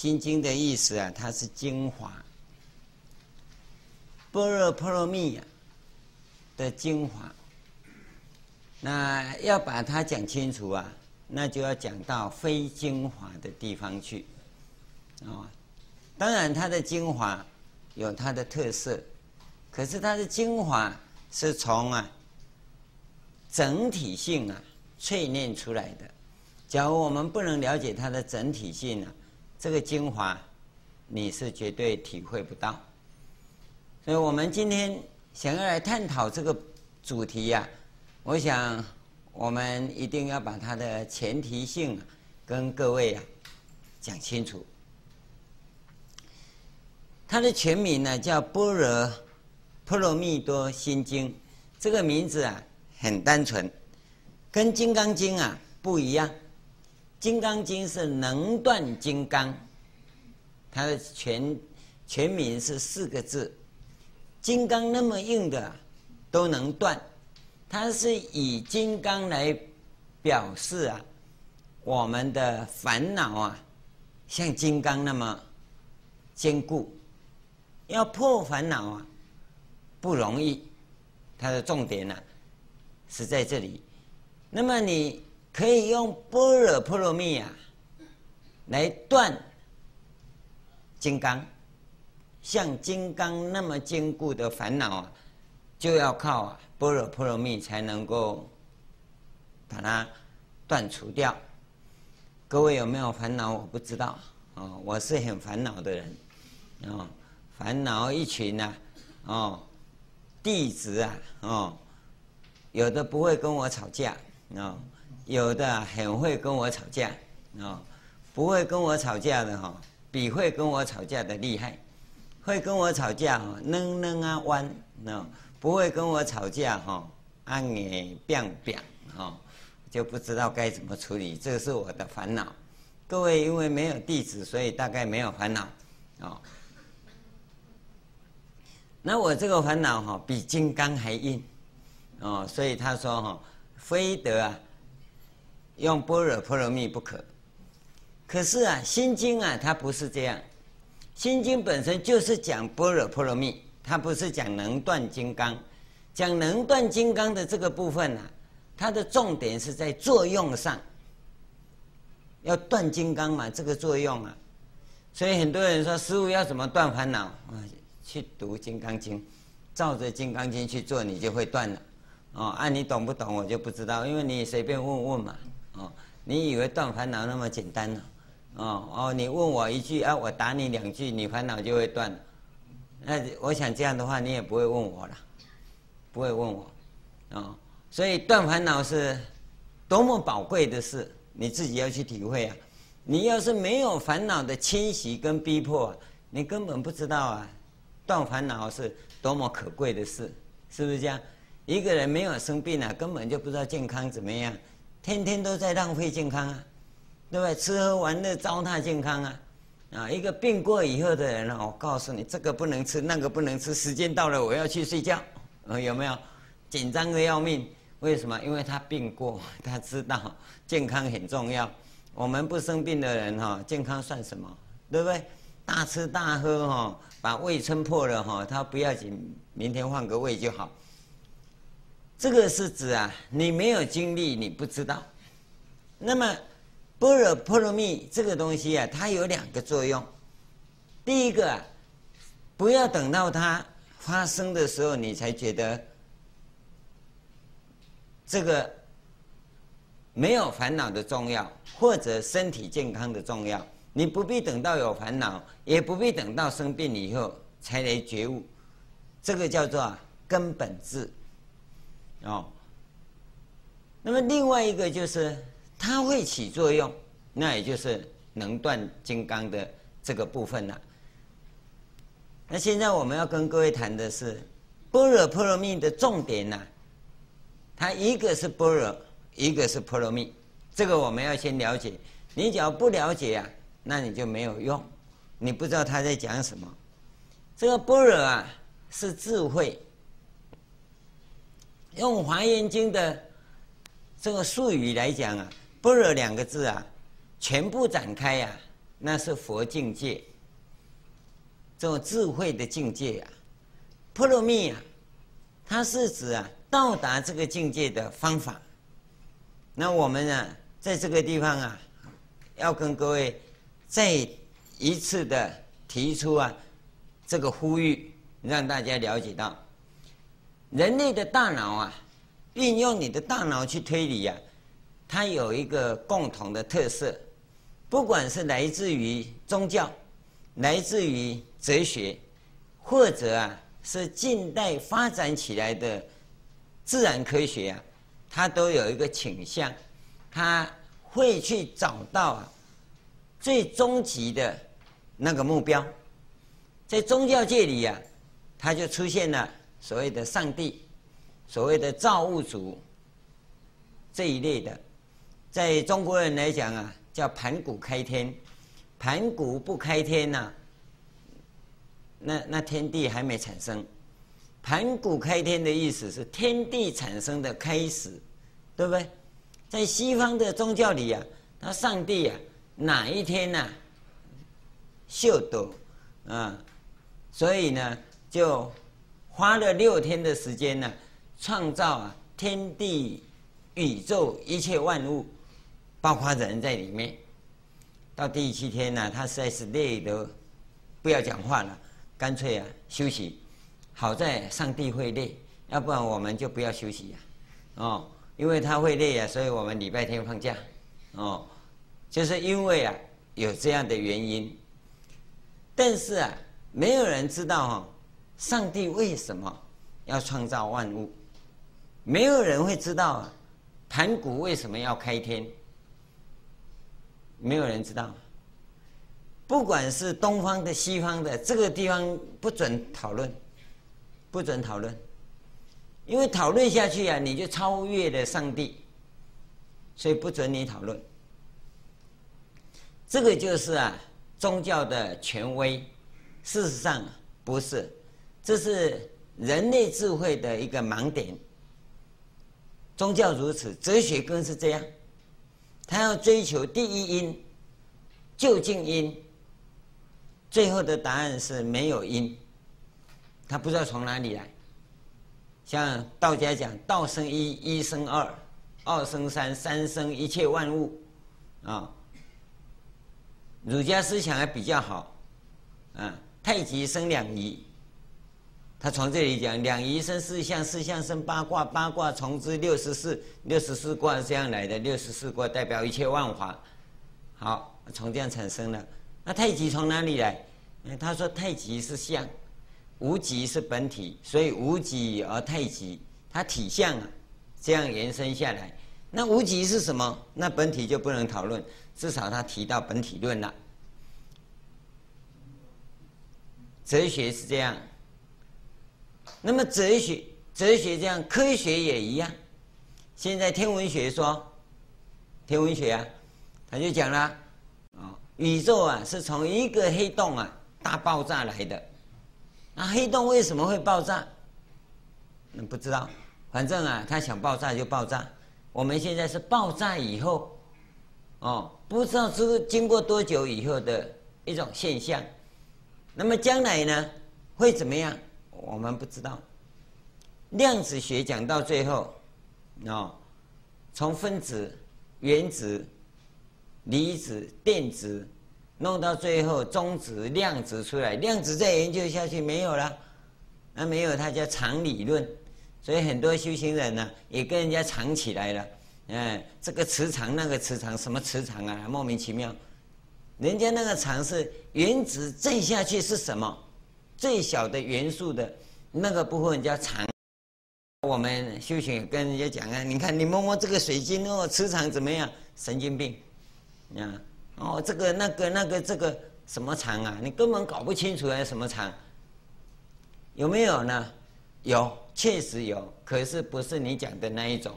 心经的意思啊，它是精华，般若波罗蜜呀的精华。那要把它讲清楚啊，那就要讲到非精华的地方去，啊，当然它的精华有它的特色，可是它的精华是从啊整体性啊淬炼出来的。假如我们不能了解它的整体性啊，这个精华你是绝对体会不到。所以我们今天想要来探讨这个主题呀、啊。我想，我们一定要把它的前提性跟各位啊讲清楚。它的全名呢叫《般若波罗蜜多心经》，这个名字啊很单纯，跟《金刚经》啊不一样。《金刚经》是能断金刚，它的全全名是四个字，金刚那么硬的都能断。它是以金刚来表示啊，我们的烦恼啊，像金刚那么坚固，要破烦恼啊不容易。它的重点呢、是在这里。那么你可以用般若波罗蜜啊来断金刚，像金刚那么坚固的烦恼啊，就要靠啊。般若波罗蜜才能够把它断除掉。各位有没有烦恼？我不知道哦，我是很烦恼的人哦，烦恼一群呐、啊，哦，弟子啊，哦，有的不会跟我吵架哦，有的很会跟我吵架哦，不会跟我吵架的哈，比会跟我吵架的厉害，会跟我吵架哦，能能啊弯哦。不会跟我吵架哈，按你变变哈，就不知道该怎么处理，这是我的烦恼。各位因为没有弟子，所以大概没有烦恼啊。那我这个烦恼哈，比金刚还硬哦，所以他说哈，非得啊用般若波罗蜜不可。可是啊，心经啊，它不是这样，心经本身就是讲般若波罗蜜。它不是讲能断金刚，讲能断金刚的这个部分呢、啊，它的重点是在作用上，要断金刚嘛，这个作用啊，所以很多人说师父要怎么断烦恼啊？去读《金刚经》，照着《金刚经》去做，你就会断了。哦，啊，你懂不懂？我就不知道，因为你随便问问嘛。哦，你以为断烦恼那么简单呢？哦哦，你问我一句啊，我答你两句，你烦恼就会断了。那我想这样的话，你也不会问我了，不会问我，啊、哦，所以断烦恼是多么宝贵的事，你自己要去体会啊。你要是没有烦恼的侵袭跟逼迫，你根本不知道啊，断烦恼是多么可贵的事，是不是这样？一个人没有生病啊，根本就不知道健康怎么样，天天都在浪费健康啊，对不对？吃喝玩乐糟蹋健康啊。啊，一个病过以后的人，我告诉你，这个不能吃，那个不能吃，时间到了，我要去睡觉，啊，有没有？紧张的要命，为什么？因为他病过，他知道健康很重要。我们不生病的人，哈，健康算什么？对不对？大吃大喝，哈，把胃撑破了，哈，他不要紧，明天换个胃就好。这个是指啊，你没有经历，你不知道。那么。般若波罗蜜这个东西啊，它有两个作用。第一个，不要等到它发生的时候，你才觉得这个没有烦恼的重要，或者身体健康的重要。你不必等到有烦恼，也不必等到生病以后才来觉悟。这个叫做根本智。哦。那么另外一个就是。它会起作用，那也就是能断金刚的这个部分了。那现在我们要跟各位谈的是般若波罗蜜的重点呢，它一个是般若，一个是波罗蜜，这个我们要先了解。你只要不了解啊，那你就没有用，你不知道他在讲什么。这个般若啊是智慧，用华严经的这个术语来讲啊。般若两个字啊，全部展开呀、啊，那是佛境界，这种智慧的境界啊。波罗蜜啊，它是指啊到达这个境界的方法。那我们呢，在这个地方啊，要跟各位再一次的提出啊这个呼吁，让大家了解到，人类的大脑啊，运用你的大脑去推理啊，它有一个共同的特色，不管是来自于宗教，来自于哲学，或者啊。是近代发展起来的自然科学啊，它都有一个倾向，它会去找到啊最终极的那个目标。在宗教界里呀、啊，它就出现了所谓的上帝，所谓的造物主这一类的。在中国人来讲啊，叫盘古开天，盘古不开天呐、那那天地还没产生，盘古开天的意思是天地产生的开始，对不对？在西方的宗教里啊，他上帝啊哪一天呐、秀逗啊，所以呢就花了六天的时间呢，创造啊天地宇宙一切万物，包括人在里面。到第七天呢、他实在是累得不要讲话了。干脆啊，休息。好在上帝会累，要不然我们就不要休息呀、啊。哦，因为他会累啊，所以我们礼拜天放假。哦，就是因为啊，有这样的原因。但是啊，没有人知道哦，上帝为什么要创造万物？没有人会知道，盘古为什么要开天？没有人知道。不管是东方的、西方的，这个地方不准讨论，不准讨论，因为讨论下去啊，你就超越了上帝，所以不准你讨论。这个就是啊，宗教的权威。事实上不是，这是人类智慧的一个盲点。宗教如此，哲学更是这样，他要追求第一因，究竟因。最后的答案是没有因，他不知道从哪里来。像道家讲“道生一，一生二，二生三，三生一切万物”，啊，儒家思想还比较好，啊，太极生两仪，他从这里讲两仪生四象，四象生八卦，八卦从之六十四，六十四卦这样来的，六十四卦代表一切万法，好，从这样产生了。那太极从哪里来？他说太极是象，无极是本体，所以无极而太极，它体相啊，这样延伸下来。那无极是什么？那本体就不能讨论，至少他提到本体论了。哲学是这样，那么哲学哲学这样，科学也一样。现在天文学说，天文学啊，他就讲了。宇宙啊，是从一个黑洞啊大爆炸来的。那黑洞为什么会爆炸？那不知道，反正啊，它想爆炸就爆炸。我们现在是爆炸以后，哦，不知道是经过多久以后的一种现象。那么将来呢，会怎么样？我们不知道。量子学讲到最后，哦，从分子、原子。离子、电子，弄到最后中子、量子出来，量子再研究下去没有了，那没有，它叫场理论。所以很多修行人呢、也跟人家藏起来了。嗯，这个磁场，那个磁场，什么磁场啊？莫名其妙。人家那个场是原子再下去是什么？最小的元素的那个部分叫场。我们修行跟人家讲啊，你看你摸摸这个水晶哦，磁场怎么样？神经病。啊，哦，这个、那个、那个、这个什么场啊？你根本搞不清楚啊，什么场？有没有呢？有，确实有，可是不是你讲的那一种。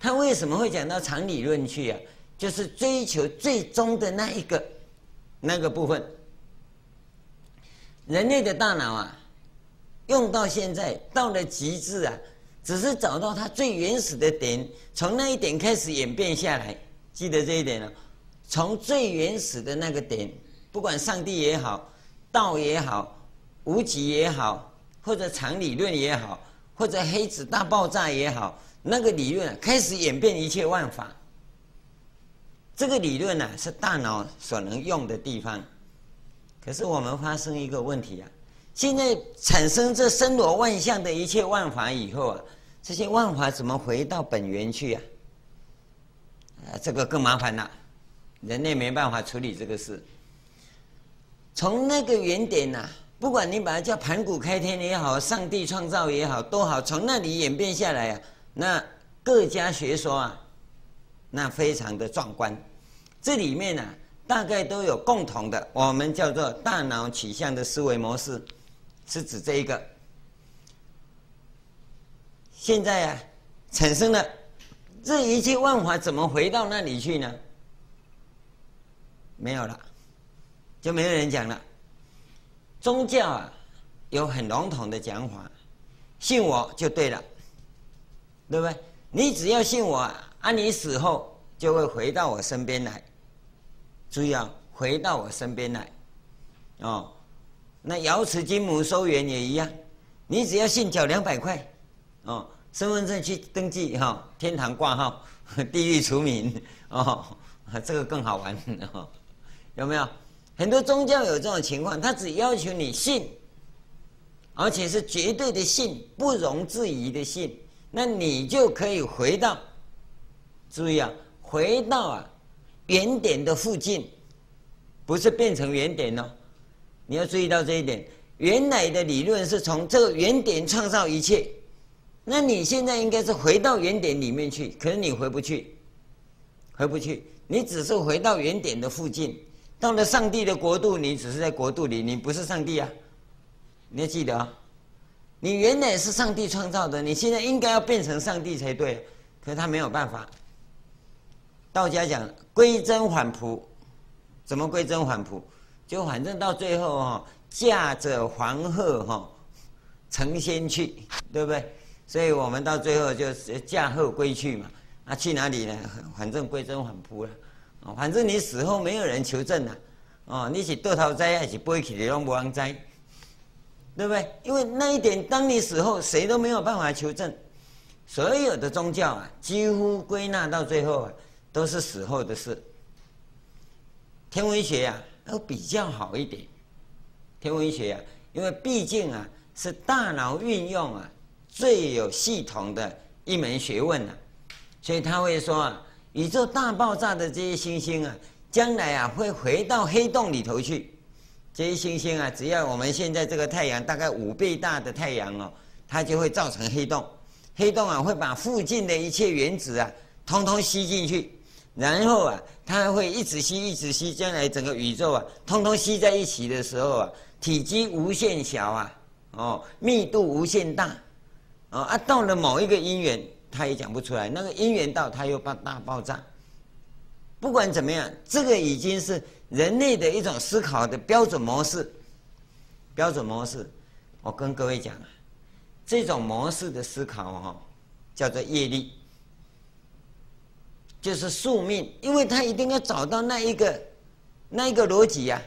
他为什么会讲到场理论去啊？就是追求最终的那一个那个部分。人类的大脑啊，用到现在到了极致啊，只是找到它最原始的点，从那一点开始演变下来。记得这一点了。从最原始的那个点，不管上帝也好，道也好，无极也好，或者常理论也好，或者黑子大爆炸也好，那个理论开始演变一切万法。这个理论呢，是大脑所能用的地方。可是我们发生一个问题啊，现在产生这森罗万象的一切万法以后啊，这些万法怎么回到本源去啊？啊，这个更麻烦了，人类没办法处理这个事。从那个原点呐、不管你把它叫盘古开天也好，上帝创造也好，都好，从那里演变下来啊，那各家学说啊。那非常的壮观，这里面呢、大概都有共同的，我们叫做大脑取向的思维模式，是指这一个。现在啊，产生了这一切万法，怎么回到那里去呢？没有了，就没有人讲了。宗教啊，有很笼统的讲法，信我就对了，对不对？你只要信我。啊，你死后就会回到我身边来，注意啊，回到我身边来，哦，那瑶池金母收圆也一样，你只要信缴两百块，哦，身份证去登记哈、哦，天堂挂号，地狱除名，哦，这个更好玩，哦，有没有？很多宗教有这种情况，他只要求你信，而且是绝对的信，不容置疑的信，那你就可以回到。注意啊，回到啊原点的附近，不是变成原点哦。你要注意到这一点，原来的理论是从这个原点创造一切，那你现在应该是回到原点里面去，可是你回不去，回不去，你只是回到原点的附近。到了上帝的国度，你只是在国度里，你不是上帝啊。你要记得啊，你原来是上帝创造的，你现在应该要变成上帝才对，可是他没有办法。道家讲归真返璞，怎么归真返璞？就反正到最后哈，驾着黄鹤哈成仙去，对不对？所以我们到最后就是驾鹤归去嘛。那去哪里呢？反正归真返璞了。哦反正你死后没有人求证了。哦，你是堕胎灾还是背起的龙王灾？对不对？因为那一点，当你死后，谁都没有办法求证。所有的宗教啊，几乎归纳到最后啊。都是死后的事。天文学呀、啊，都比较好一点。天文学呀、啊，因为毕竟啊，是大脑运用啊最有系统的一门学问呐、啊，所以他会说啊，宇宙大爆炸的这些星星啊，将来啊会回到黑洞里头去。这些星星啊，只要我们现在这个太阳大概五倍大的太阳哦，它就会造成黑洞。黑洞啊，会把附近的一切原子啊，通通吸进去。然后啊，它会一直吸，一直吸，将来整个宇宙啊，通通吸在一起的时候啊，体积无限小啊，哦，密度无限大，哦啊，到了某一个因缘，它也讲不出来，那个因缘到，它又爆大爆炸。不管怎么样，这个已经是人类的一种思考的标准模式。标准模式，我跟各位讲啊，这种模式的思考哈、哦，叫做业力。就是宿命，因为他一定要找到那一个，那一个逻辑呀，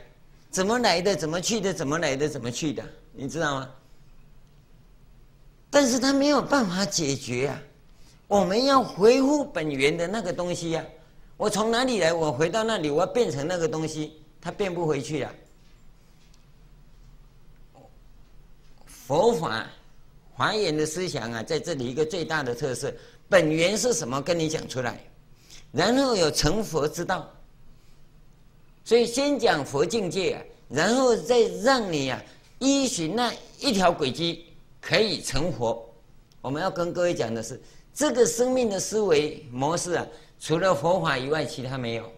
怎么来的，怎么去的，怎么来的，怎么去的，你知道吗？但是他没有办法解决啊，我们要回复本源的那个东西呀，我从哪里来，我回到那里，我要变成那个东西，他变不回去了。佛法华严的思想啊，在这里一个最大的特色，本源是什么？跟你讲出来。然后有成佛之道，所以先讲佛境界啊，然后再让你啊依循那一条轨迹可以成佛。我们要跟各位讲的是，这个生命的思维模式啊，除了佛法以外，其他没有。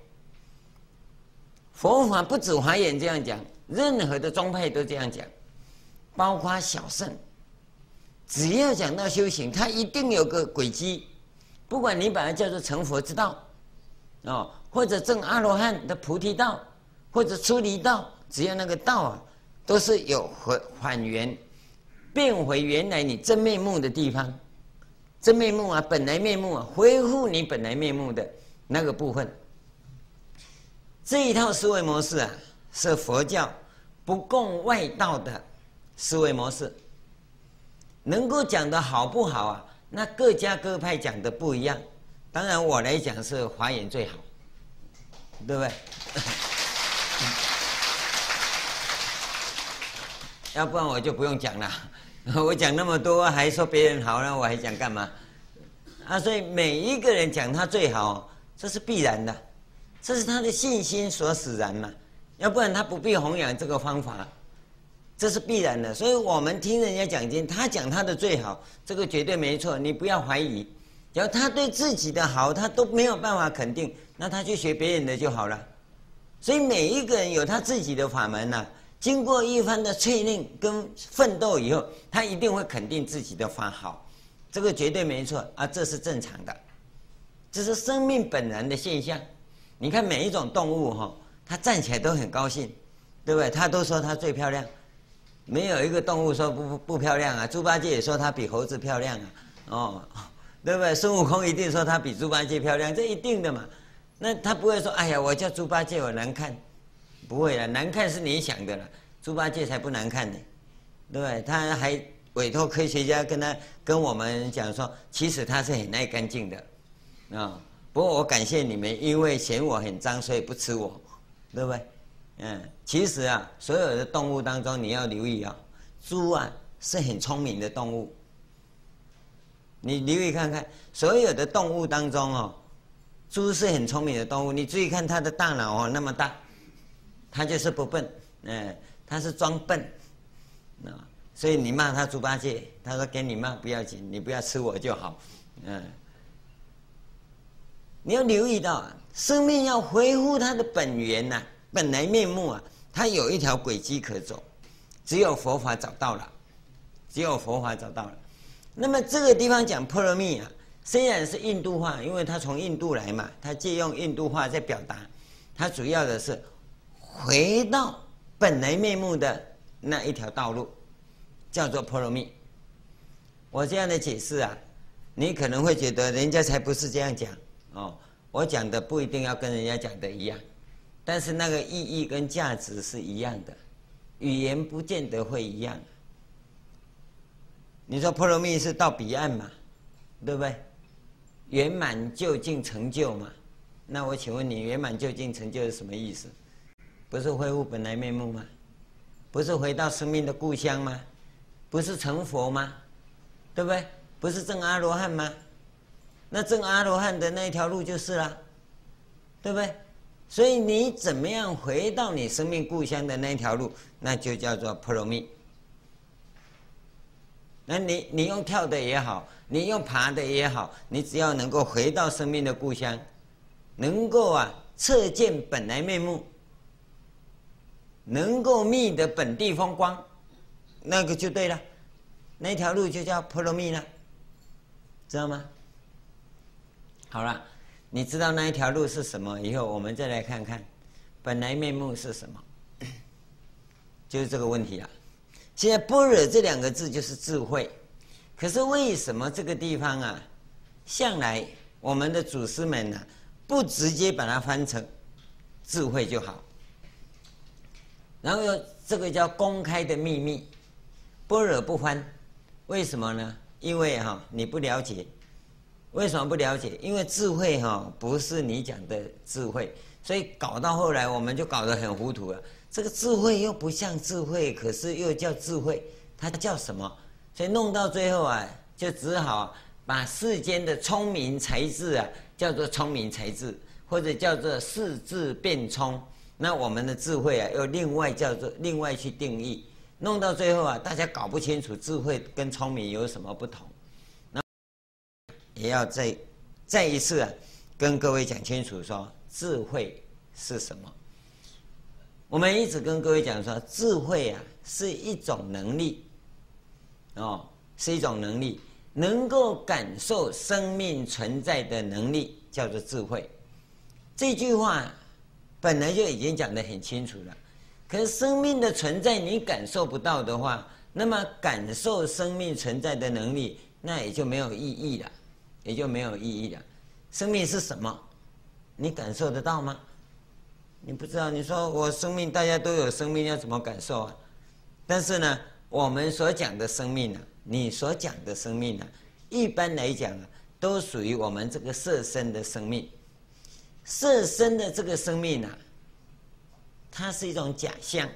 佛法不止华严这样讲，任何的宗派都这样讲，包括小乘，只要讲到修行，它一定有个轨迹，不管你把它叫做成佛之道。哦，或者证阿罗汉的菩提道，或者出离道，只要那个道啊，都是有回还原，变回原来你真面目的地方，真面目啊，本来面目啊，恢复你本来面目的那个部分。这一套思维模式啊，是佛教不共外道的思维模式。能够讲的好不好啊？那各家各派讲的不一样。当然我来讲是华严最好，对不对？要不然我就不用讲了。我讲那么多，还说别人好，那我还讲干嘛？啊，所以每一个人讲他最好，这是必然的，这是他的信心所使然嘛。要不然他不必弘扬这个方法，这是必然的。所以我们听人家讲经，他讲他的最好，这个绝对没错，你不要怀疑。只要他对自己的好，他都没有办法肯定，那他去学别人的就好了。所以每一个人有他自己的法门呐、经过一番的淬炼跟奋斗以后，他一定会肯定自己的法好，这个绝对没错啊，这是正常的，这是生命本然的现象。你看每一种动物哈，它站起来都很高兴，对不对？它都说它最漂亮，没有一个动物说不不不漂亮啊。猪八戒也说它比猴子漂亮啊，哦，对不对？孙悟空一定说他比猪八戒漂亮，这一定的嘛。那他不会说，哎呀，我叫猪八戒我难看。不会了，难看是你想的了。猪八戒才不难看呢，对不对？他还委托科学家跟他跟我们讲说，其实他是很爱干净的，啊、不过我感谢你们，因为嫌我很脏，所以不吃我，对不对？嗯，其实啊，所有的动物当中，你要留意啊，猪啊是很聪明的动物。你留意看看，所有的动物当中哦，猪是很聪明的动物。你注意看它的大脑哦，那么大。它就是不笨，嗯，它是装笨，啊，所以你骂它猪八戒，他说给你骂不要紧，你不要吃我就好，嗯。你要留意到啊，生命要恢复它的本源呐，本来面目啊，它有一条轨迹可走，只有佛法找到了，只有佛法找到了。那么这个地方讲波罗蜜啊，虽然是印度话，因为它从印度来嘛，它借用印度话在表达，它主要的是。回到本来面目的那一条道路，叫做波罗蜜。我这样的解释啊，你可能会觉得人家才不是这样讲哦。我讲的不一定要跟人家讲的一样，但是那个意义跟价值是一样的，语言不见得会一样。你说波罗蜜是到彼岸嘛，对不对？圆满究竟成就嘛？那我请问你，圆满究竟成就是什么意思？不是恢复本来面目吗？不是回到生命的故乡吗？不是成佛吗？对不对？不是证阿罗汉吗？那证阿罗汉的那一条路就是了，对不对？所以你怎么样回到你生命故乡的那条路，那就叫做波罗蜜。那你你用跳的也好，你用爬的也好，你只要能够回到生命的故乡，能够啊彻见本来面目。能够觅得本地风光，那个就对了，那条路就叫波罗蜜了，知道吗？好了，你知道那一条路是什么以后，我们再来看看本来面目是什么，就是这个问题啊。现在“般若”这两个字就是智慧，可是为什么这个地方啊，向来我们的祖师们呢、不直接把它翻成智慧就好？然后又这个叫公开的秘密，般若不翻，为什么呢？因为哈你不了解，为什么不了解？因为智慧哈不是你讲的智慧，所以搞到后来我们就搞得很糊涂了。这个智慧又不像智慧，可是又叫智慧，它叫什么？所以弄到最后啊，就只好把世间的聪明才智啊叫做聪明才智，或者叫做四智辩聪。那我们的智慧啊，又另外叫做另外去定义，弄到最后啊，大家搞不清楚智慧跟聪明有什么不同。也要再再一次啊，跟各位讲清楚说，智慧是什么？我们一直跟各位讲说，智慧啊是一种能力，哦，是一种能力，能够感受生命存在的能力，叫做智慧。这句话。本来就已经讲得很清楚了，可是生命的存在你感受不到的话，那么感受生命存在的能力，那也就没有意义了，也就没有意义了。生命是什么？你感受得到吗？你不知道，你说我生命，大家都有生命，要怎么感受啊？但是呢，我们所讲的生命呢，你所讲的生命呢，一般来讲啊，都属于我们这个色身的生命。色身的这个生命呢，它是一种假象。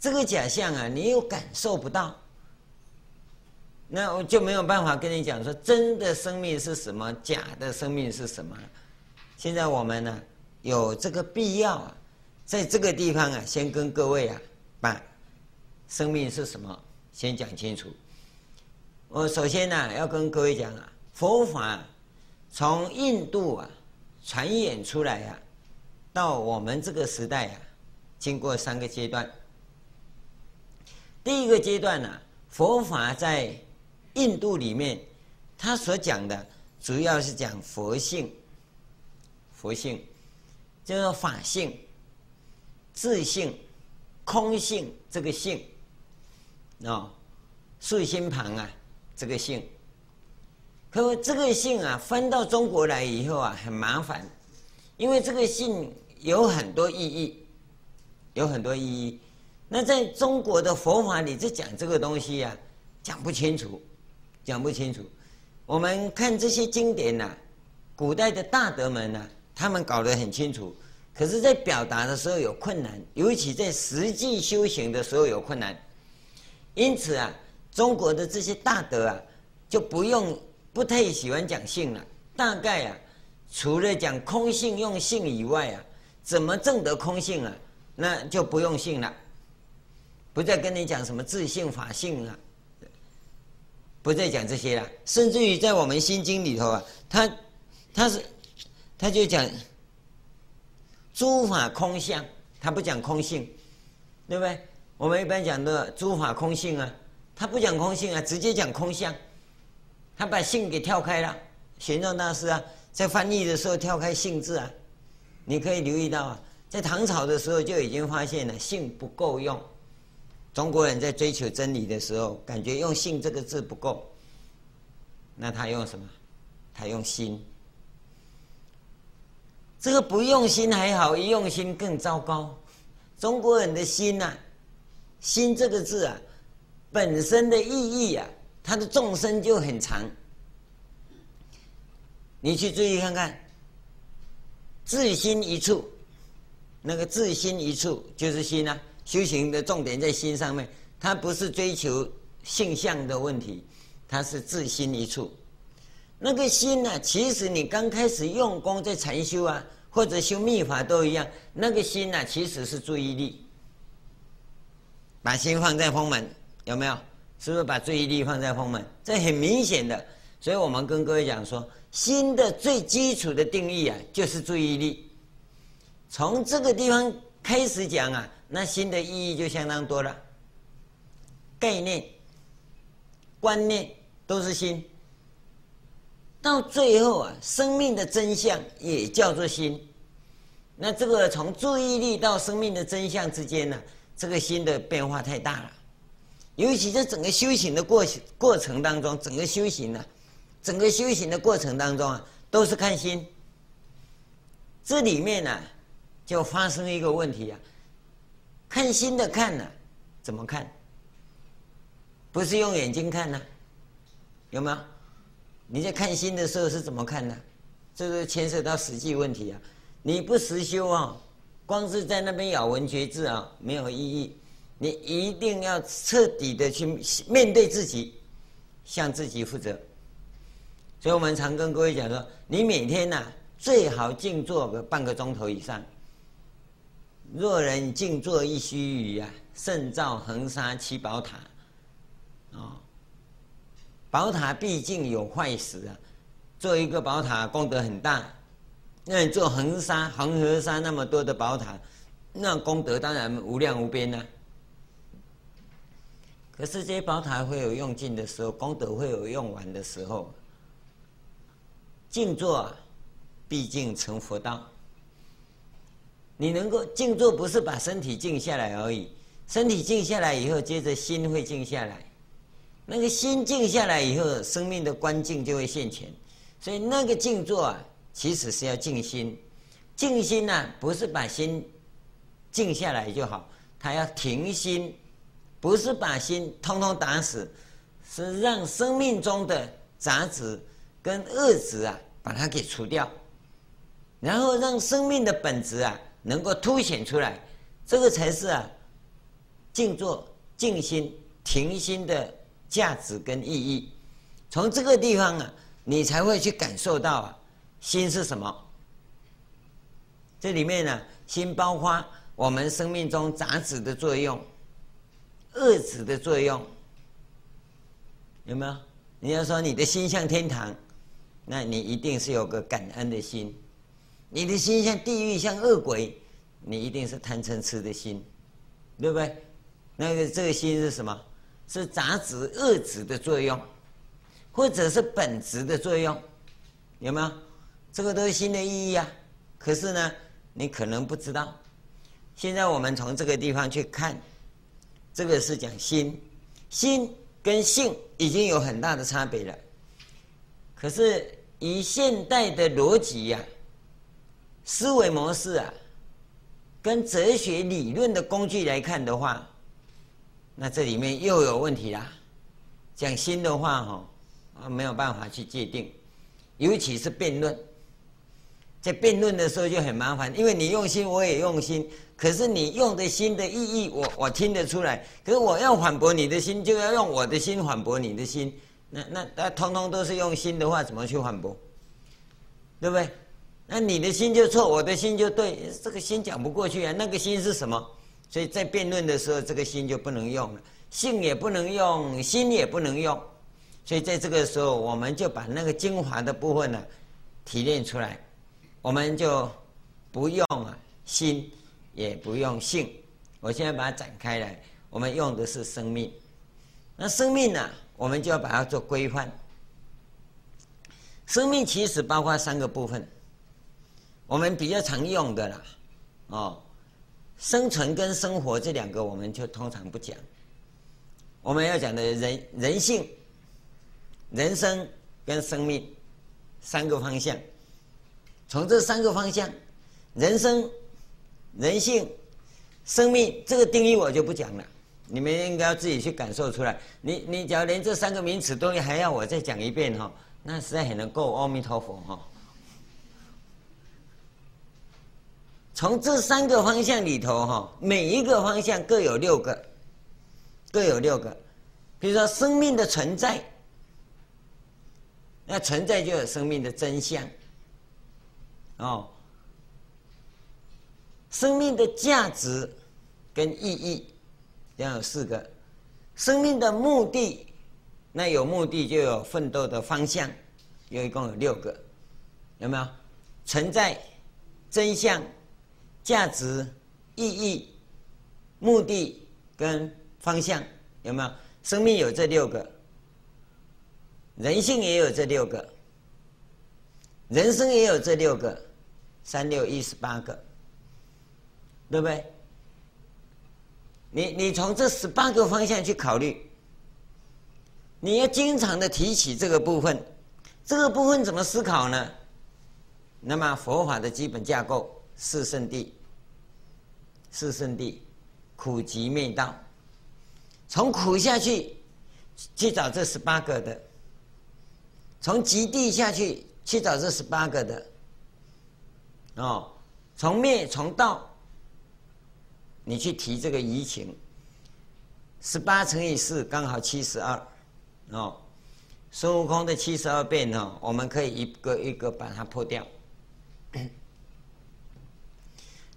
这个假象啊，你又感受不到，那我就没有办法跟你讲说真的生命是什么，假的生命是什么。现在我们呢，有这个必要啊，在这个地方啊，先跟各位啊，把生命是什么先讲清楚。我首先呢，要跟各位讲啊，佛法从印度啊传演出来啊，到我们这个时代啊，经过三个阶段。第一个阶段呢，佛法在印度里面，他所讲的主要是讲佛性。佛性，叫做法性、自性、空性，这个性，哦，竖心旁啊，这个性。可这个性啊，翻到中国来以后啊，很麻烦，因为这个性有很多意义，有很多意义。那在中国的佛法里，就讲这个东西啊，讲不清楚，讲不清楚。我们看这些经典呐、古代的大德们呐、他们搞得很清楚，可是，在表达的时候有困难，尤其在实际修行的时候有困难。因此啊，中国的这些大德啊，就不用不太喜欢讲性了。大概啊，除了讲空性用性以外啊，怎么证得空性啊，那就不用性了，不再跟你讲什么自性法性了，不再讲这些了。甚至于在我们心经里头啊，他他是。他就讲诸法空相，他不讲空性，对不对？我们一般讲的诸法空性啊，他不讲空性啊，直接讲空相，他把性给跳开了。玄奘大师啊，在翻译的时候跳开性字啊，你可以留意到啊，在唐朝的时候就已经发现了性不够用。中国人在追求真理的时候，感觉用性这个字不够，那他用什么？他用心。这个不用心还好，一用心更糟糕。中国人的心呐、啊，心这个字啊，本身的意义啊，它的纵深就很长。你去注意看看，自心一处，那个自心一处就是心啊。修行的重点在心上面，它不是追求性相的问题，它是自心一处。那个心呢、其实你刚开始用功在禅修啊，或者修密法都一样。那个心呢、其实是注意力，把心放在风门，有没有？是不是把注意力放在风门？这很明显的。所以我们跟各位讲说，心的最基础的定义啊，就是注意力。从这个地方开始讲啊，那心的意义就相当多了。概念、观念都是心。到最后啊，生命的真相也叫做心。那这个从注意力到生命的真相之间呢，这个心的变化太大了。尤其在整个修行的过过程当中，整个修行呢，整个修行的过程当中啊，都是看心。这里面呢，就发生一个问题啊，看心的看呢，怎么看？不是用眼睛看呢，有没有？你在看心的时候是怎么看的？这个牵涉到实际问题啊！你不实修啊，光是在那边咬文嚼字啊，没有意义。你一定要彻底的去面对自己，向自己负责。所以我们常跟各位讲说，你每天呐、啊，最好静坐个半个钟头以上。若人静坐一须臾啊，胜造恒沙七宝塔。啊。宝塔毕竟有坏时啊，做一个宝塔功德很大，那你做恒沙、恒河沙那么多的宝塔，那功德当然无量无边呐、可是这些宝塔会有用尽的时候，功德会有用完的时候。静坐，毕竟成佛道。你能够静坐，不是把身体静下来而已，身体静下来以后，接着心会静下来。那个心静下来以后，生命的观境就会现前，所以那个静坐啊，其实是要静心。静心呢、不是把心静下来就好，他要停心，不是把心通通打死，是让生命中的杂质跟恶质啊，把它给除掉，然后让生命的本质啊，能够凸显出来，这个才是啊，静坐、静心、停心的价值跟意义。从这个地方啊，你才会去感受到啊，心是什么？这里面呢、心包括我们生命中杂质的作用、恶质的作用，有没有？你要说你的心向天堂，那你一定是有个感恩的心；你的心像地狱、像恶鬼，你一定是贪嗔痴的心，对不对？那个这个心是什么？是杂质、恶质的作用，或者是本质的作用，有没有？这个都是心的意义啊。可是呢？你可能不知道，现在我们从这个地方去看，这个是讲心，心跟性已经有很大的差别了。可是以现代的逻辑呀、思维模式啊，跟哲学理论的工具来看的话，那这里面又有问题啦。讲心的话，哈啊没有办法去界定，尤其是辩论。在辩论的时候就很麻烦，因为你用心，我也用心，可是你用的心的意义，我我听得出来。可是我要反驳你的心，就要用我的心反驳你的心。那那那通通都是用心的话，怎么去反驳？对不对？那你的心就错，我的心就对，这个心讲不过去啊。那个心是什么？所以在辩论的时候，这个心就不能用了，性也不能用，心也不能用。所以在这个时候，我们就把那个精华的部分呢、提炼出来。我们就不用啊心，也不用性。我现在把它展开来，我们用的是生命。那生命呢、我们就要把它做规范。生命其实包括三个部分，我们比较常用的啦，哦，生存跟生活这两个我们就通常不讲。我们要讲的人人性、人生跟生命三个方向。从这三个方向，人生、人性、生命这个定义我就不讲了，你们应该要自己去感受出来。你你假如连这三个名词都还要我再讲一遍哈，那实在很能够阿弥陀佛哈。从这三个方向里头哈，每一个方向各有六个，各有六个。比如说生命的存在，那存在就有生命的真相。哦，生命的价值跟意义，这样有四个；生命的目的，那有目的就有奋斗的方向，有一共有六个，有没有？存在、真相、价值、意义、目的跟方向，有没有？生命有这六个，人性也有这六个，人生也有这六个。三六一十八个，对不对？你你从这十八个方向去考虑，你要经常的提起这个部分，这个部分怎么思考呢？那么佛法的基本架构四圣地，四圣地，苦集灭道，从苦下去去找这十八个的，从极地下去去找这十八个的。哦，从灭从道，你去提这个移情，十八乘以四刚好七十二，哦，孙悟空的七十二变哦，我们可以一个一个把它破掉。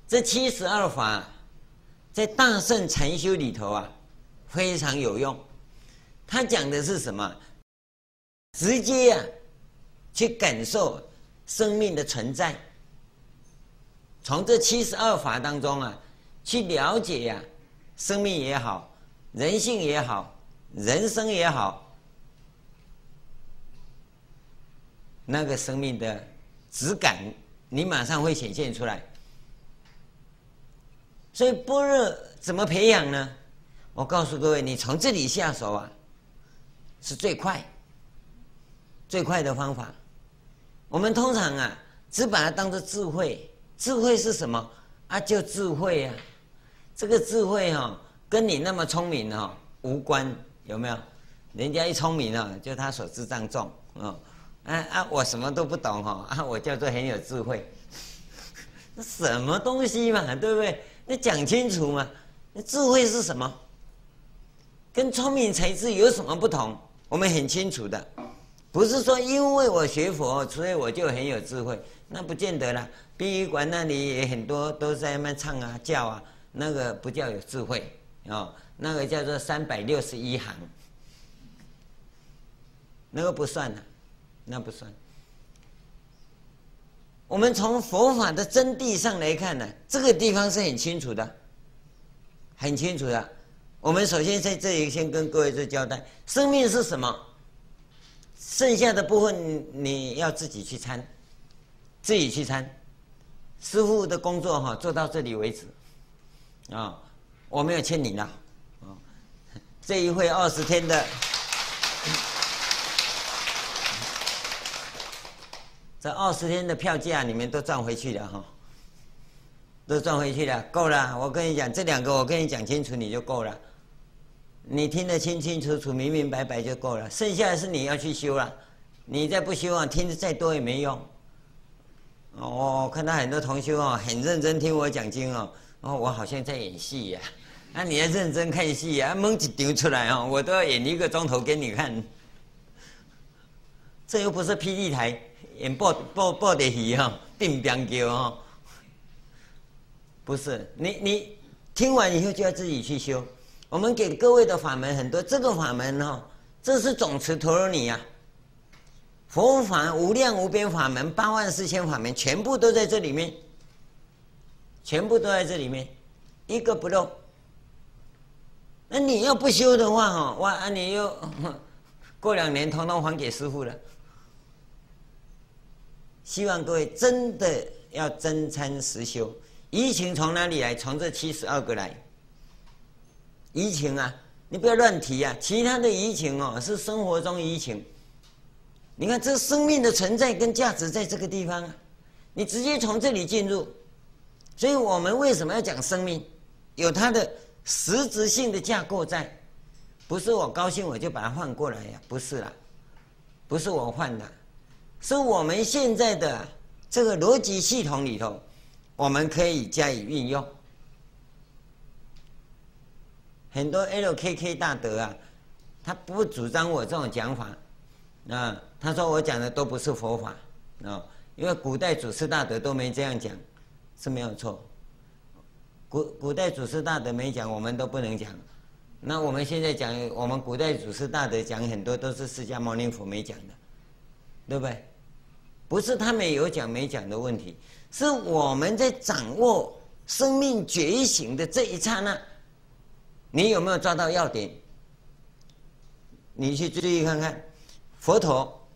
这七十二法在大圣禅修里头啊，非常有用。他讲的是什么？直接啊，去感受生命的存在。从这七十二法当中啊，去了解呀、生命也好，人性也好，人生也好，那个生命的质感，你马上会显现出来。所以般若怎么培养呢？我告诉各位，你从这里下手啊，是最快、最快的方法。我们通常啊，只把它当做智慧。智慧是什么？啊，就智慧啊。这个智慧哈、哦，跟你那么聪明哈、哦、无关，有没有？人家一聪明啊，就他所知障重啊。啊啊，我什么都不懂哈，啊，我叫做很有智慧。那 什么东西嘛，对不对？那讲清楚嘛。那智慧是什么？跟聪明才智有什么不同？我们很清楚的，不是说因为我学佛，所以我就很有智慧，那不见得啦。殡仪馆那里也很多都在那边唱啊叫啊，那个不叫有智慧哦，那个叫做三百六十一行，那个不算了，那不算。我们从佛法的真谛上来看呢，这个地方是很清楚的，很清楚的。我们首先在这里先跟各位做交代：生命是什么？剩下的部分你要自己去参，自己去参。师父的工作哈做到这里为止，啊，我没有欠你了，啊，这一会二十天的，这二十天的票价你们都赚回去了哈，都赚回去了，够了。我跟你讲，这两个我跟你讲清楚你就够了。你听得清清楚楚、明明白白就够了，剩下的是你要去修了。你再不修啊，听得再多也没用。哦，我看到很多同学哦，很认真听我讲经哦。哦，我好像在演戏呀。那你要认真看戏呀，蒙一丢出来哦，我都要演一个钟头给你看。这又不是霹雳台演报报报的戏哈，并不叫哦。不是，你你听完以后就要自己去修。我们给各位的法门很多，这个法门哈，这是总持陀罗尼呀。佛法无量无边法门，八万四千法门，全部都在这里面，全部都在这里面，一个不漏。那你要不修的话哈，哇，你又 过两年统统还给师父了。希望各位真的要真参实修。疫情从哪里来？从这七十二个来。疫情啊，你不要乱提啊！其他的疫情哦，是生活中疫情。你看，这生命的存在跟价值在这个地方啊，你直接从这里进入。所以我们为什么要讲生命？有它的实质性的架构在，不是我高兴我就把它换过来呀，不是啦，不是我换的，是我们现在的这个逻辑系统里头，我们可以加以运用。很多 LKK 大德啊，他不主张我这种讲法，啊，他说我讲的都不是佛法，啊，因为古代祖师大德都没这样讲，是没有错。古古代祖师大德没讲，我们都不能讲。那我们现在讲，我们古代祖师大德讲很多都是释迦牟尼佛没讲的，对不对？不是他们有讲没讲的问题，是我们在掌握生命觉醒的这一刹那。你有没有抓到要点？你去注意看看，佛陀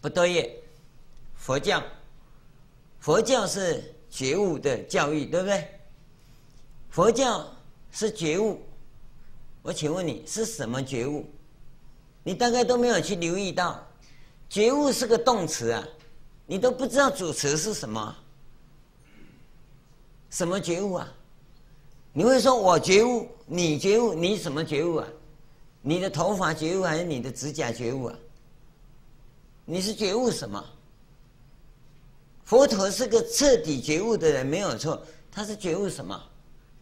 不多耶，佛教，佛教是觉悟的教育，对不对？佛教是觉悟，我请问你是什么觉悟？你大概都没有去留意到，觉悟是个动词啊，你都不知道主词是什么？什么觉悟啊？你会说我觉悟，你觉悟，你什么觉悟啊？你的头发觉悟还是你的指甲觉悟啊？你是觉悟什么？佛陀是个彻底觉悟的人，没有错。他是觉悟什么？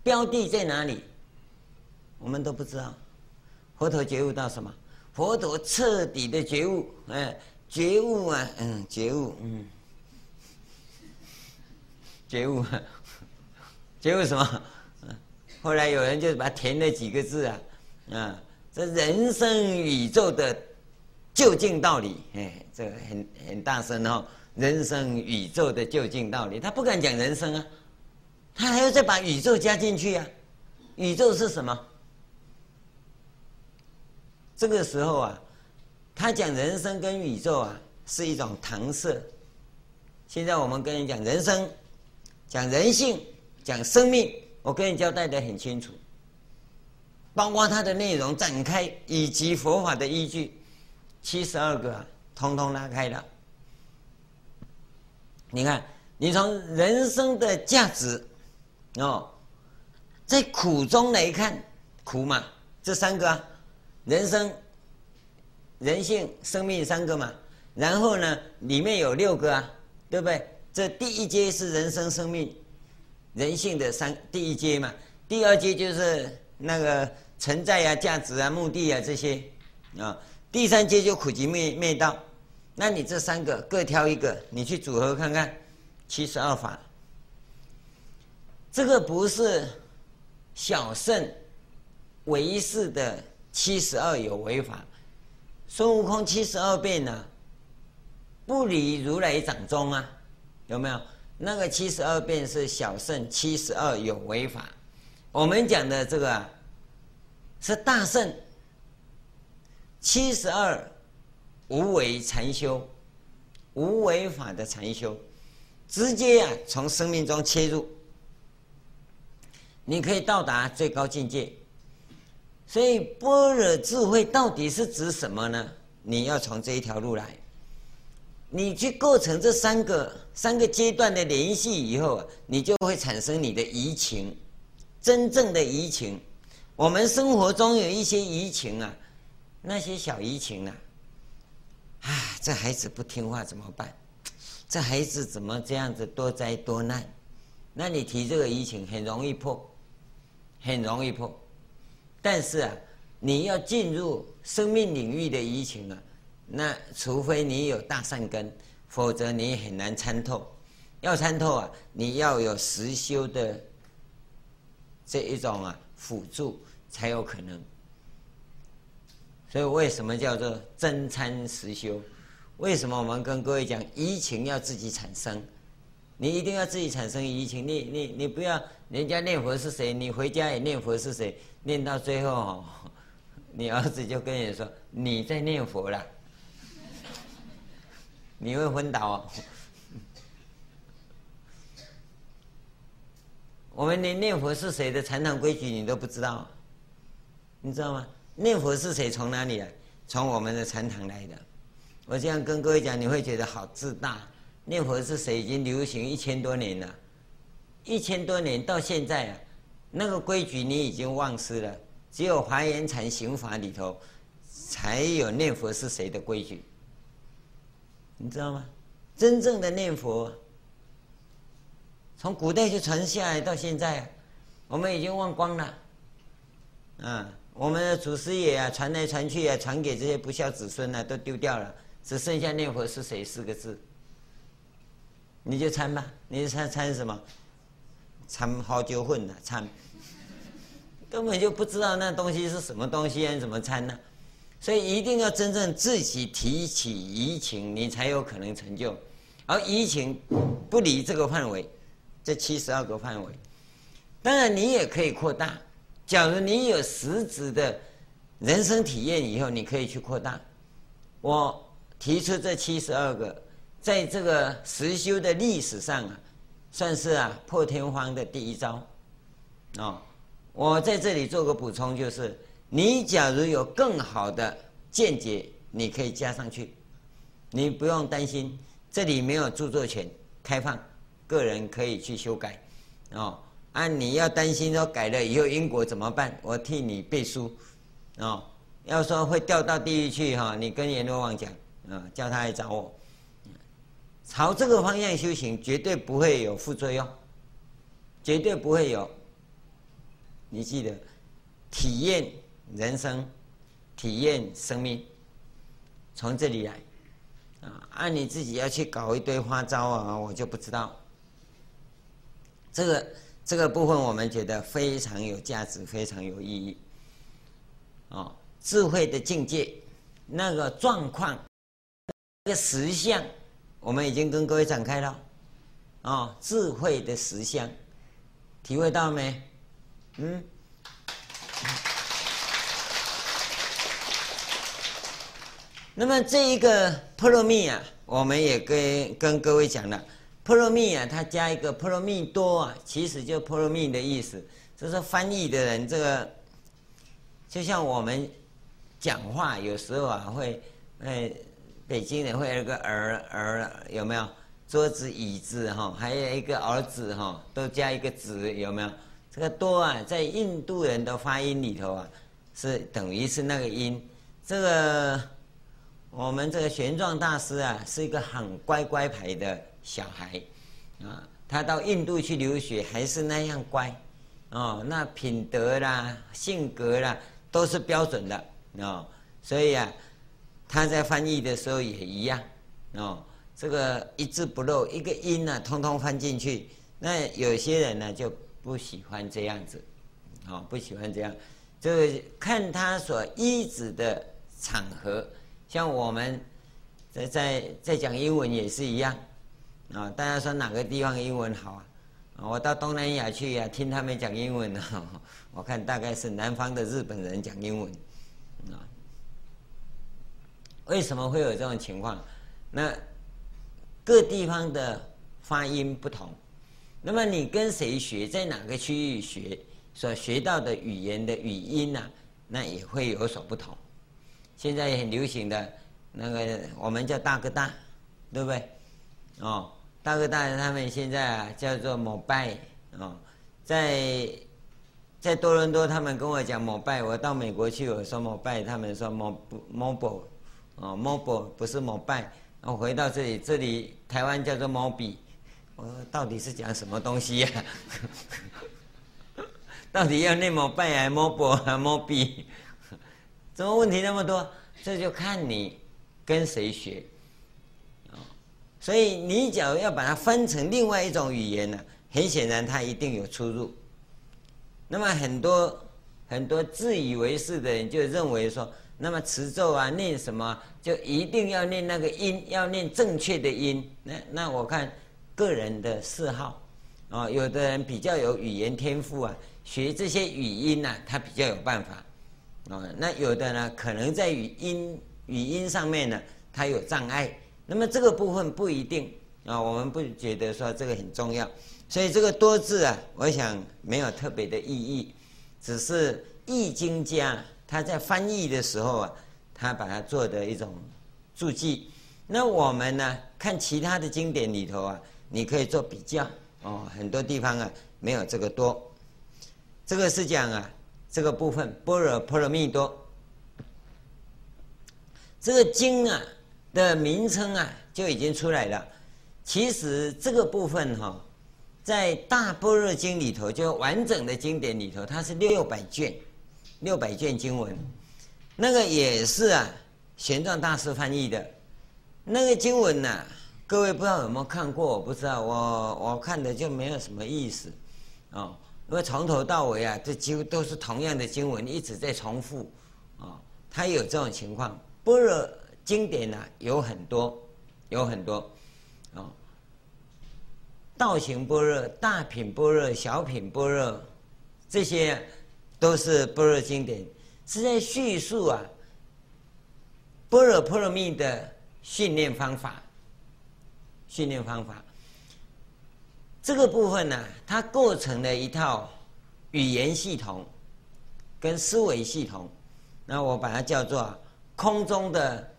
标的在哪里？我们都不知道。佛陀觉悟到什么？佛陀彻底的觉悟，哎，觉悟啊，嗯，觉悟，嗯，觉悟，觉悟什么？嗯后来有人就把它填了几个字啊，啊，这人生宇宙的究竟道理，哎，这个很很大声哦，人生宇宙的究竟道理，他不敢讲人生啊，他还要再把宇宙加进去啊，宇宙是什么？这个时候啊，他讲人生跟宇宙啊是一种搪塞。现在我们跟人讲人生，讲人性，讲生命。我跟你交代得很清楚，包括它的内容展开以及佛法的依据，七十二个啊，通通拉开了。你看，你从人生的价值哦，在苦中来看，苦嘛，这三个啊，人生、人性、生命三个嘛。然后呢，里面有六个啊，对不对？这第一阶是人生、生命、人性的三第一阶嘛。第二阶就是那个存在啊、价值啊、目的啊这些啊。第三阶就苦集灭灭道。那你这三个各挑一个，你去组合看看，七十二法。这个不是小乘唯识的七十二有为法，孙悟空七十二变呢，不离如来掌中啊，有没有？那个七十二变是小乘七十二有为法，我们讲的这个啊，是大乘七十二。无为禅修，无为法的禅修，直接啊从生命中切入，你可以到达最高境界。所以般若智慧到底是指什么呢？你要从这一条路来，你去构成这三个三个阶段的联系以后，你就会产生你的移情，真正的移情。我们生活中有一些移情啊，那些小移情啊。啊，这孩子不听话怎么办？这孩子怎么这样子多灾多难？那你提这个移情很容易破，很容易破。但是啊，你要进入生命领域的移情啊，那除非你有大善根，否则你很难参透。要参透啊，你要有实修的这一种啊辅助才有可能。所以为什么叫做真参实修？为什么我们跟各位讲移情要自己产生？你一定要自己产生移情，你你你不要人家念佛是谁，你回家也念佛是谁？念到最后，你儿子就跟你说你在念佛了，你会昏倒。我们连念佛是谁的禅堂规矩你都不知道，你知道吗？念佛是谁？从哪里来？从我们的禅堂来的。我这样跟各位讲，你会觉得好自大。念佛是谁？已经流行一千多年了，一千多年到现在啊，那个规矩你已经忘失了。只有华严禅行法里头才有念佛是谁的规矩，你知道吗？真正的念佛，从古代就传下来到现在，我们已经忘光了，啊。我们的祖师爷啊，传来传去啊，传给这些不孝子孙啊，都丢掉了，只剩下念佛是谁四个字。你就参吧，你参参什么？参好酒混的参，根本就不知道那东西是什么东西，怎么参呢？所以一定要真正自己提起移情，你才有可能成就。而移情不离这个范围，这七十二个范围，当然你也可以扩大。假如你有实质的人生体验以后，你可以去扩大。我提出这七十二个，在这个实修的历史上啊，算是啊破天荒的第一招。哦，我在这里做个补充，就是你假如有更好的见解，你可以加上去，你不用担心，这里没有著作权，开放，个人可以去修改，哦。啊！你要担心说改了以后因果怎么办？我替你背书，哦，要说会掉到地狱去哈，你跟阎罗王讲，啊，叫他来找我。朝这个方向修行，绝对不会有副作用，绝对不会有。你记得，体验人生，体验生命，从这里来，啊，按你自己要去搞一堆花招啊，我就不知道。这个。这个部分我们觉得非常有价值，非常有意义。哦，智慧的境界，那个状况，那个实相，我们已经跟各位展开了。哦，智慧的实相，体会到没？嗯。那么这一个波罗蜜啊，我们也跟跟各位讲了。波罗蜜啊，它加一个波罗蜜多啊，其实就波罗蜜的意思。就是翻译的人，这个就像我们讲话有时候啊，会，呃，北京人会有个儿儿有没有？桌子、椅子哈，还有一个儿子哈，都加一个子，有没有？这个多啊，在印度人的发音里头啊，是等于是那个音。这个我们这个玄奘大师啊，是一个很乖乖牌的小孩啊，他到印度去留学，还是那样乖哦，那品德啦、性格啦，都是标准的哦，所以啊。他在翻译的时候也一样，哦，这个一字不漏，一个音呢、通通翻进去。那有些人呢就不喜欢这样子，哦，不喜欢这样，就看他所依止的场合。像我们在在在讲英文也是一样，啊、大家说哪个地方英文好啊？我到东南亚去呀、啊，听他们讲英文呢，我看大概是南方的日本人讲英文，啊、为什么会有这种情况？那各地方的发音不同，那么你跟谁学，在哪个区域学，所学到的语言的语音呢、那也会有所不同。现在很流行的那个，我们叫大哥大，对不对？哦，大哥大他们现在啊叫做摩拜哦，在在多伦多，他们跟我讲摩拜，我到美国去，我说摩拜，他们说摩摩博。哦，mobile 不是 mobile，我回到这里，这里台湾叫做 mobi，我说到底是讲什么东西呀、到底要念 mobile 还是 mobile 还是 mobi？怎么问题那么多？这就看你跟谁学。所以你只要要把它分成另外一种语言呢，很显然它一定有出入。那么很多很多自以为是的人就认为说。那么持咒啊，念什么就一定要念那个音，要念正确的音。那那我看个人的嗜好，啊，有的人比较有语言天赋啊，学这些语音呐，他比较有办法。啊，那有的呢，可能在语音语音上面呢，他有障碍。那么这个部分不一定啊，我们不觉得说这个很重要。所以这个多字啊，我想没有特别的意义，只是易经家。他在翻译的时候啊，他把它做的一种注记。那我们呢，看其他的经典里头啊，你可以做比较哦。很多地方啊，没有这个多。这个是讲啊，这个部分般若波罗蜜多。这个经啊的名称啊就已经出来了。其实这个部分哈、哦，在大般若经里头，就完整的经典里头，它是六百卷。六百卷经文，那个也是啊，玄奘大师翻译的。那个经文呢、各位不知道有没有看过？我不知道，我我看的就没有什么意思，哦，因为从头到尾啊，这几乎都是同样的经文，一直在重复，啊，它有这种情况。般若经典呢、有很多，有很多，啊，道行般若、大品般若、小品般若，这些。都是般若经典，是在叙述啊般若波罗蜜的训练方法。训练方法这个部分呢、它构成了一套语言系统跟思维系统。那我把它叫做空中的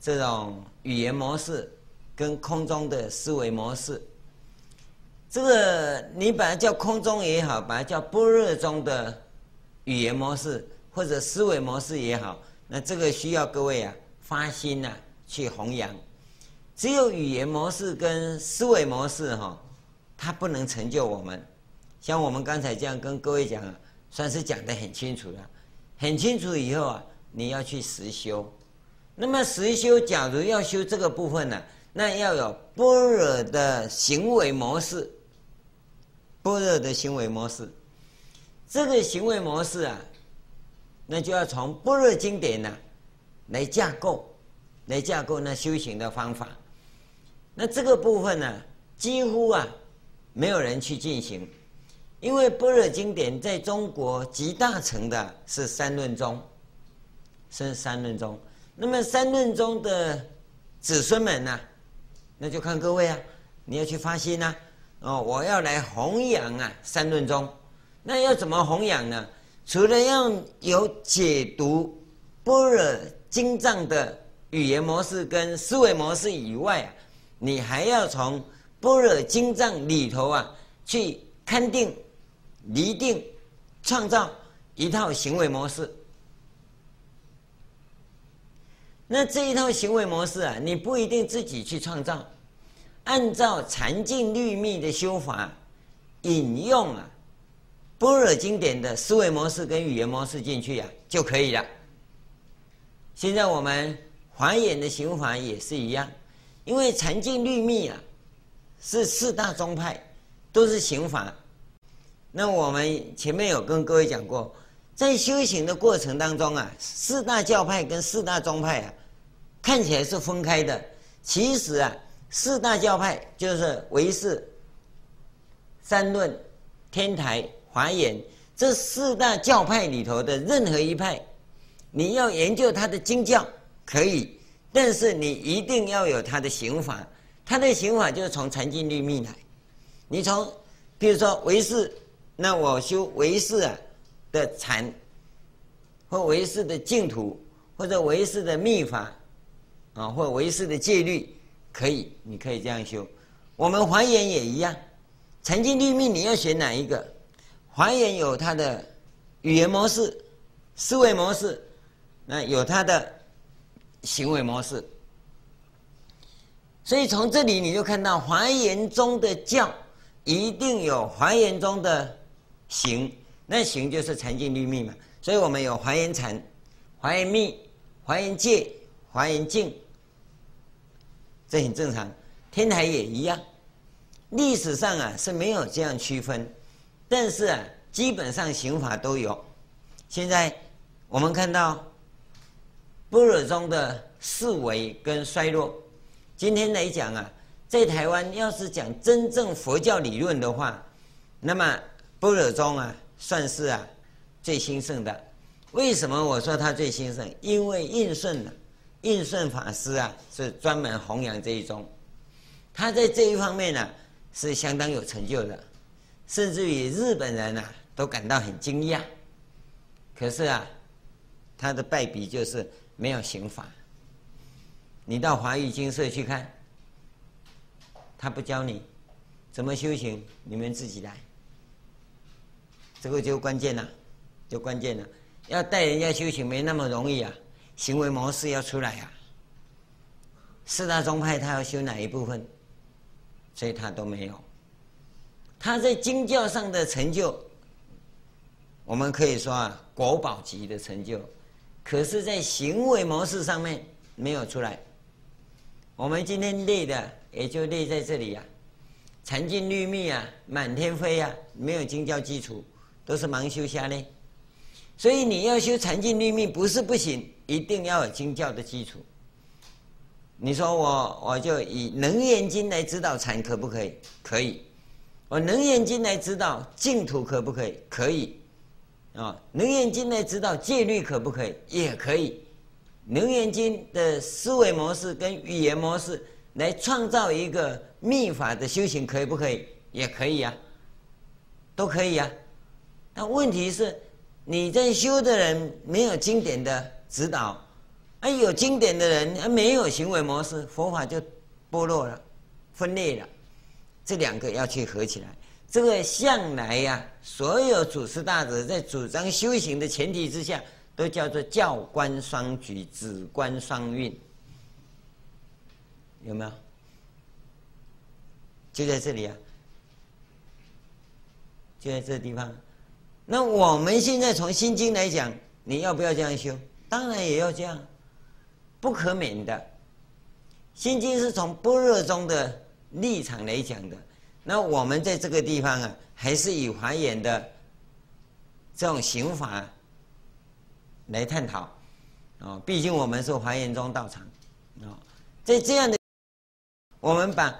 这种语言模式跟空中的思维模式。这个你把它叫空中也好，把它叫般若中的。语言模式或者思维模式也好，那这个需要各位啊发心呐、啊、去弘扬。只有语言模式跟思维模式哈、哦，它不能成就我们。像我们刚才这样跟各位讲啊，算是讲得很清楚了。很清楚以后啊，你要去实修。那么实修，假如要修这个部分呢、那要有般若的行为模式，般若的行为模式。这个行为模式啊，那就要从般若经典呢、来架构，来架构那修行的方法。那这个部分呢、啊，几乎啊没有人去进行，因为般若经典在中国集大成的是三论宗，是三论宗。那么三论宗的子孙们呢、那就看各位啊，你要去发心呐、啊，哦，我要来弘扬啊三论宗。那要怎么弘扬呢？除了要有解读般若经藏的语言模式跟思维模式以外啊，你还要从般若经藏里头啊，去勘定、厘定、创造一套行为模式。那这一套行为模式啊，你不一定自己去创造，按照禅净律密的修法，引用啊般若经典的思维模式跟语言模式进去呀、啊，就可以了。现在我们华严的行法也是一样，因为禅净律密啊。是四大宗派，都是行法。那我们前面有跟各位讲过，在修行的过程当中啊，四大教派跟四大宗派啊，看起来是分开的。其实啊，四大教派就是唯识、三论、天台、华严这四大教派里头的任何一派，你要研究它的经教可以，但是你一定要有它的行法。他的行法就是从禅净律密来，你从，比如说唯识，那我修唯识啊的禅，或唯识的净土，或者唯识的密法，啊，或唯识的戒律，可以，你可以这样修。我们华严也一样，禅净律密你要选哪一个？华严有它的语言模式、思维模式，那有它的行为模式。所以从这里你就看到华严中的教一定有华严中的行，那行就是禅净律密嘛。所以我们有华严禅、华严密、华严戒、华严净，这很正常。天台也一样，历史上啊是没有这样区分，但是啊基本上刑法都有。现在我们看到般若中的式微跟衰落。今天来讲啊，在台湾要是讲真正佛教理论的话，那么般若宗啊算是啊最兴盛的。为什么我说他最兴盛？因为印顺呢，印顺法师啊是专门弘扬这一宗，他在这一方面呢、是相当有成就的，甚至于日本人啊都感到很惊讶。可是啊，他的败笔就是没有刑法。你到华语精舍去看，他不教你怎么修行，你们自己来。这个就关键了，就关键了。要带人家修行没那么容易啊，行为模式要出来啊。四大宗派他要修哪一部分，所以他都没有。他在经教上的成就，我们可以说啊，国宝级的成就，可是，在行为模式上面没有出来。我们今天累的也就累在这里呀、啊，禅净律密啊，满天飞、啊，没有经教基础，都是盲修瞎练。所以你要修禅净律密不是不行，一定要有经教的基础。你说我我就以《楞严经》来指导禅可不可以？可以。我《楞严经》来指导净土可不可以？可以。啊，《楞严经》来指导戒律可不可以？也可以。《楞严经》的思维模式跟语言模式来创造一个密法的修行，可以不可以？也可以呀、啊，都可以呀、啊。但问题是，你在修的人没有经典的指导，而有经典的人而没有行为模式，佛法就剥落了、分裂了。这两个要去合起来。这个向来呀、所有祖师大德在主张修行的前提之下。都叫做教观双举，止观双运，有没有？就在这里啊，就在这个地方。那我们现在从心经来讲，你要不要这样修？当然也要这样，不可免的。心经是从般若中的立场来讲的，那我们在这个地方啊，还是以华严的这种行法。来探讨，啊，毕竟我们是华严中道场，啊，在这样的，我们把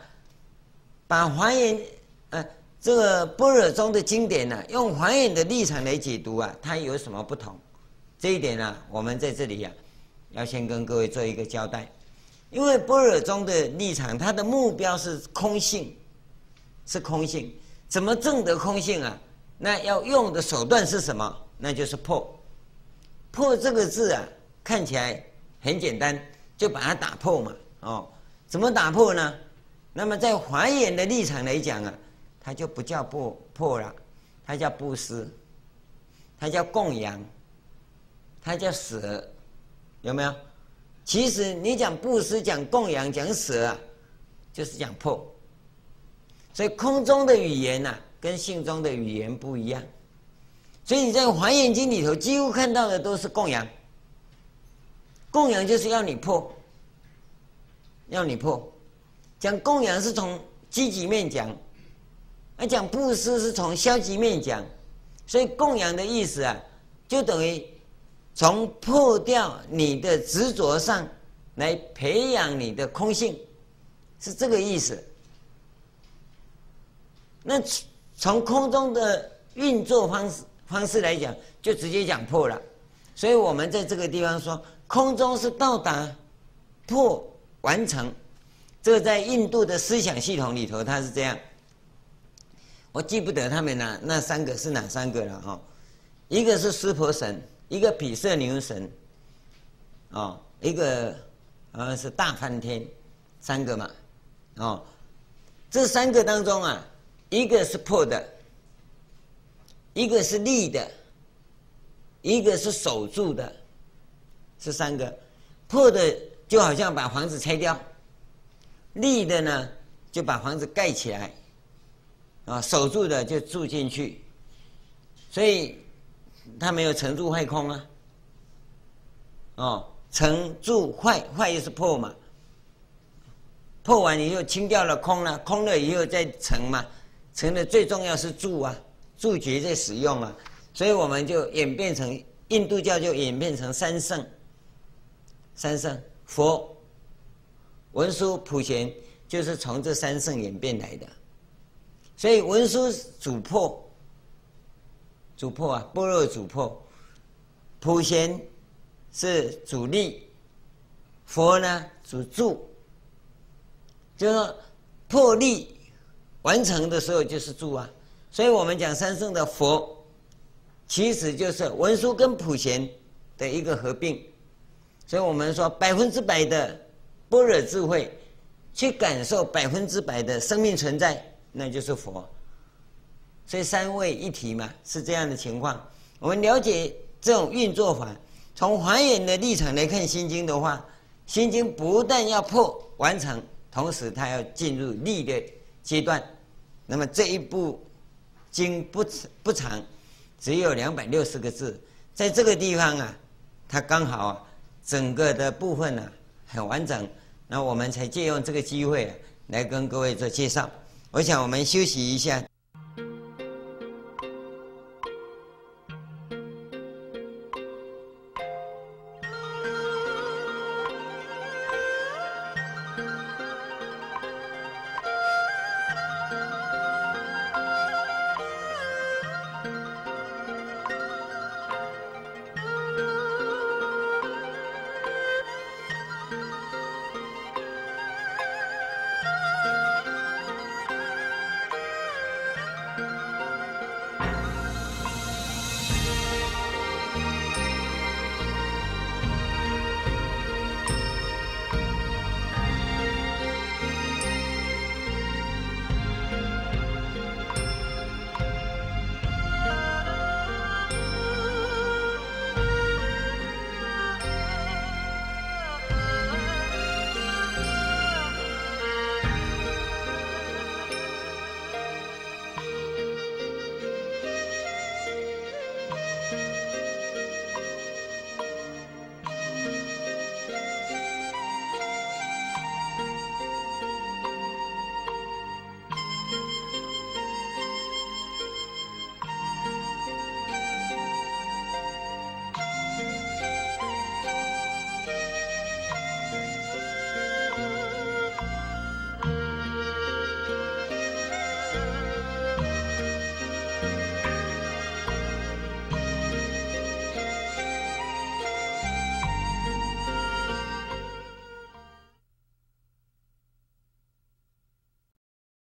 把华严，呃，这个般若中的经典呢、用华严的立场来解读啊，它有什么不同？这一点呢、我们在这里呀、啊，要先跟各位做一个交代，因为般若中的立场，它的目标是空性，是空性，怎么证得空性啊？那要用的手段是什么？那就是破。破这个字啊，看起来很简单，就把它打破嘛。哦，怎么打破呢？那么在华严的立场来讲啊，它就不叫破破了，它叫布施，它叫供养，它叫舍，有没有？其实你讲布施、讲供养、讲舍啊，就是讲破。所以空中的语言呐、啊，跟性中的语言不一样。所以你在《华严经》里头几乎看到的都是供养，供养就是要你破，要你破。讲供养是从积极面讲，而讲布施是从消极面讲，所以供养的意思啊，就等于从破掉你的执着上来培养你的空性，是这个意思。那从空中的运作方式方式来讲，就直接讲破了。所以我们在这个地方说，空中是到达破完成。这个在印度的思想系统里头，它是这样。我记不得他们那那三个是哪三个了哈？一个是湿婆神，一个比色牛神，哦，一个好像是大梵天，三个嘛，哦，这三个当中啊，一个是破的，一个是立的，一个是守住的，是三个。破的就好像把房子拆掉。立的呢，就把房子盖起来，啊，守住的就住进去，所以它没有成住坏空啊。哦，成住坏坏又是破嘛，破完以后清掉了空了，空了以后再成嘛，成的最重要是住啊，住觉在使用啊，所以我们就演变成印度教就演变成三圣，三圣佛。文殊、普贤就是从这三圣演变来的，所以文殊主破，主破啊，般若主破，普贤是主力，佛呢主助，就是说破力完成的时候就是助啊，所以我们讲三圣的佛，其实就是文殊跟普贤的一个合并，所以我们说百分之百的。般若智慧，去感受百分之百的生命存在，那就是佛。所以三位一体嘛，是这样的情况。我们了解这种运作法，从还原的立场来看《心经》的话，《心经》不但要破完成，同时它要进入立的阶段。那么这一部经不不长，只有两百六十个字，在这个地方啊，它刚好啊，整个的部分呢、啊。很完整，那我们才借用这个机会啊来跟各位做介绍。我想我们休息一下。